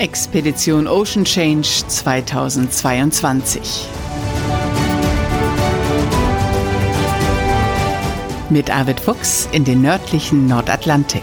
Expedition Ocean Change 2022. Mit Arvid Fuchs in den nördlichen Nordatlantik.